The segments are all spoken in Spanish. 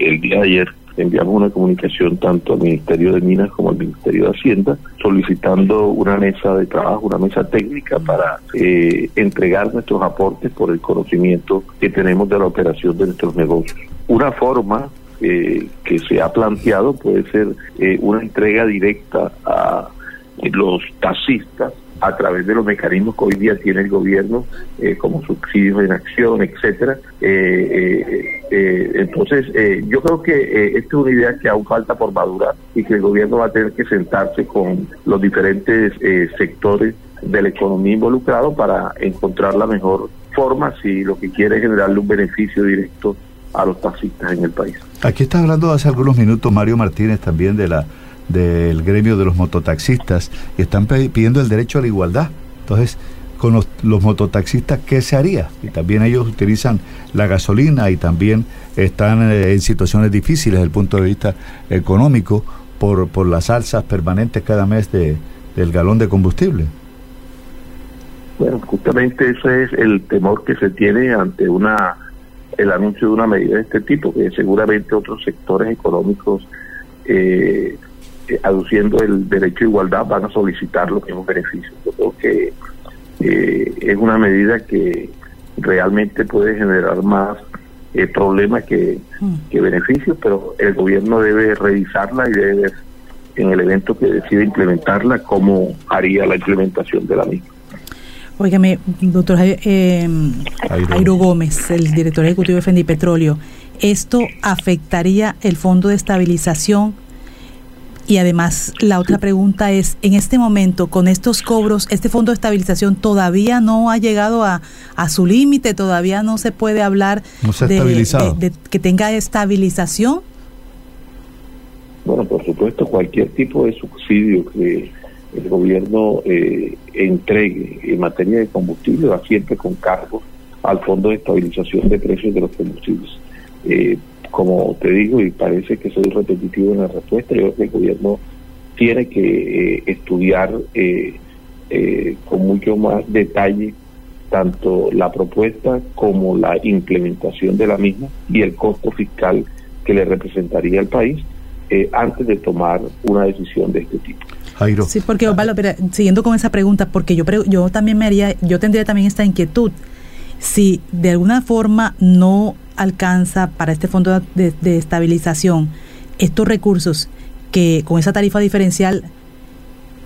el día de ayer enviamos una comunicación tanto al Ministerio de Minas como al Ministerio de Hacienda solicitando una mesa de trabajo, una mesa técnica para eh, entregar nuestros aportes por el conocimiento que tenemos de la operación de nuestros negocios. Una forma eh, que se ha planteado puede ser eh, una entrega directa a los taxistas a través de los mecanismos que hoy día tiene el gobierno, eh, como subsidios en acción, etcétera. Eh, eh, entonces, yo creo que esta es una idea que aún falta por madurar y que el gobierno va a tener que sentarse con los diferentes sectores de la economía involucrado para encontrar la mejor forma si lo que quiere es generarle un beneficio directo a los taxistas en el país. Aquí está hablando hace algunos minutos Mario Martínez también de la del gremio de los mototaxistas y están pidiendo el derecho a la igualdad. Entonces, con los, mototaxistas, ¿qué se haría? Y también ellos utilizan la gasolina y también están eh, en situaciones difíciles desde el punto de vista económico por, por las alzas permanentes cada mes de, del galón de combustible. Bueno, justamente ese es el temor que se tiene ante una el anuncio de una medida de este tipo, que seguramente otros sectores económicos eh, eh, aduciendo el derecho a igualdad van a solicitar los mismos beneficios. Yo creo que eh, es una medida que realmente puede generar más eh, problemas que, mm. que beneficios, pero el gobierno debe revisarla y debe ver en el evento que decide implementarla cómo haría la implementación de la misma. Óigame, doctor eh, Jairo Gómez, el director ejecutivo de Fendi Petróleo, ¿esto afectaría el fondo de estabilización y además, la otra pregunta es, en este momento, con estos cobros, ¿este fondo de estabilización todavía no ha llegado a, su límite? ¿Todavía no se puede hablar de, que tenga estabilización? Bueno, por supuesto, cualquier tipo de subsidio que el gobierno eh, entregue en materia de combustible va siempre con cargo al Fondo de Estabilización de Precios de los Combustibles. Eh, como te digo, y parece que soy repetitivo en la respuesta, yo creo que el gobierno tiene que eh, estudiar eh, eh, con mucho más detalle tanto la propuesta como la implementación de la misma y el costo fiscal que le representaría al país antes de tomar una decisión de este tipo. Jairo. Sí, porque Osvaldo, pero siguiendo con esa pregunta, porque yo yo también me haría, yo tendría también esta inquietud. Si de alguna forma no alcanza para este fondo de, estabilización estos recursos que con esa tarifa diferencial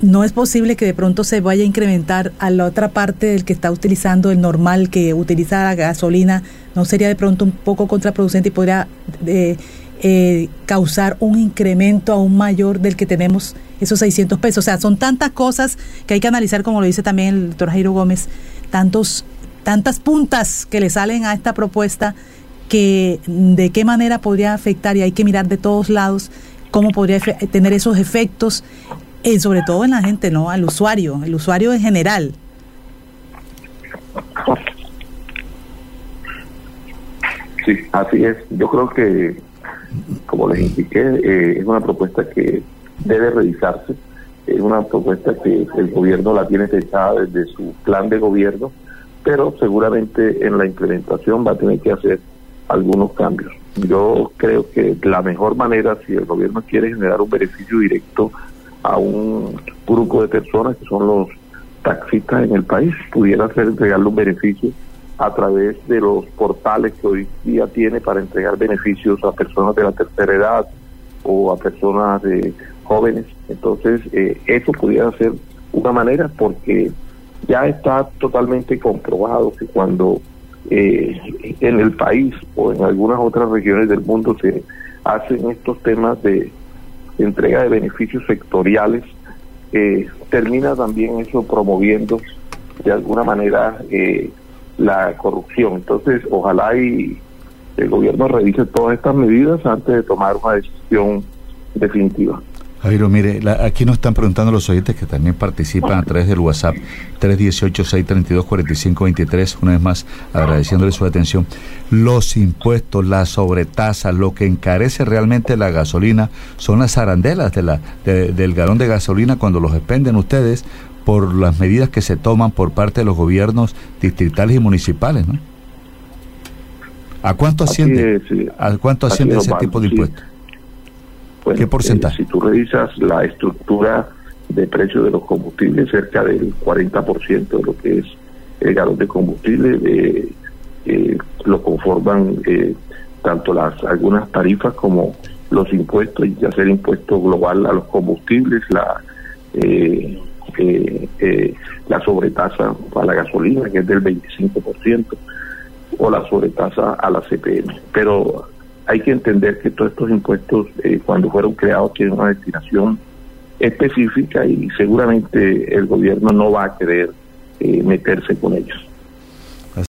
no es posible que de pronto se vaya a incrementar a la otra parte del que está utilizando el normal que utiliza la gasolina, no sería de pronto un poco contraproducente y podría eh, eh, causar un incremento aún mayor del que tenemos esos 600 pesos. O sea, son tantas cosas que hay que analizar, como lo dice también el doctor Jairo Gómez, tantos, tantas puntas que le salen a esta propuesta que de qué manera podría afectar y hay que mirar de todos lados cómo podría tener esos efectos, eh, sobre todo en la gente, ¿no? Al usuario, el usuario en general. Sí, así es. Yo creo que, como les indiqué, eh, es una propuesta que debe revisarse. Es una propuesta que el gobierno la tiene pensada desde su plan de gobierno, pero seguramente en la implementación va a tener que hacer algunos cambios. Yo creo que la mejor manera, si el gobierno quiere generar un beneficio directo a un grupo de personas que son los taxistas en el país, pudiera ser entregarle un beneficio a través de los portales que hoy día tiene para entregar beneficios a personas de la tercera edad o a personas de jóvenes. Entonces, eh, eso pudiera ser una manera porque ya está totalmente comprobado que cuando eh, en el país o en algunas otras regiones del mundo se hacen estos temas de entrega de beneficios sectoriales, eh, termina también eso promoviendo de alguna manera eh, la corrupción. Entonces, ojalá y el gobierno revise todas estas medidas antes de tomar una decisión definitiva. Jairo, mire, aquí nos están preguntando los oyentes que también participan a través del WhatsApp 318-632-4523, una vez más agradeciéndole su atención. Los impuestos, la sobretasa, lo que encarece realmente la gasolina son las arandelas de la, del galón de gasolina cuando los expenden ustedes por las medidas que se toman por parte de los gobiernos distritales y municipales, ¿no? ¿A cuánto asciende, ¿a cuánto asciende ese tipo de impuestos? ¿Qué porcentaje? si tú revisas la estructura de precios de los combustibles, cerca del 40% de lo que es el galón de combustible eh, eh, lo conforman eh, tanto las algunas tarifas como los impuestos, y hacer impuesto global a los combustibles, la eh, la sobretasa a la gasolina, que es del 25%, o la sobretasa a la CPM. Pero hay que entender que todos estos impuestos, cuando fueron creados, tienen una destinación específica y seguramente el gobierno no va a querer meterse con ellos.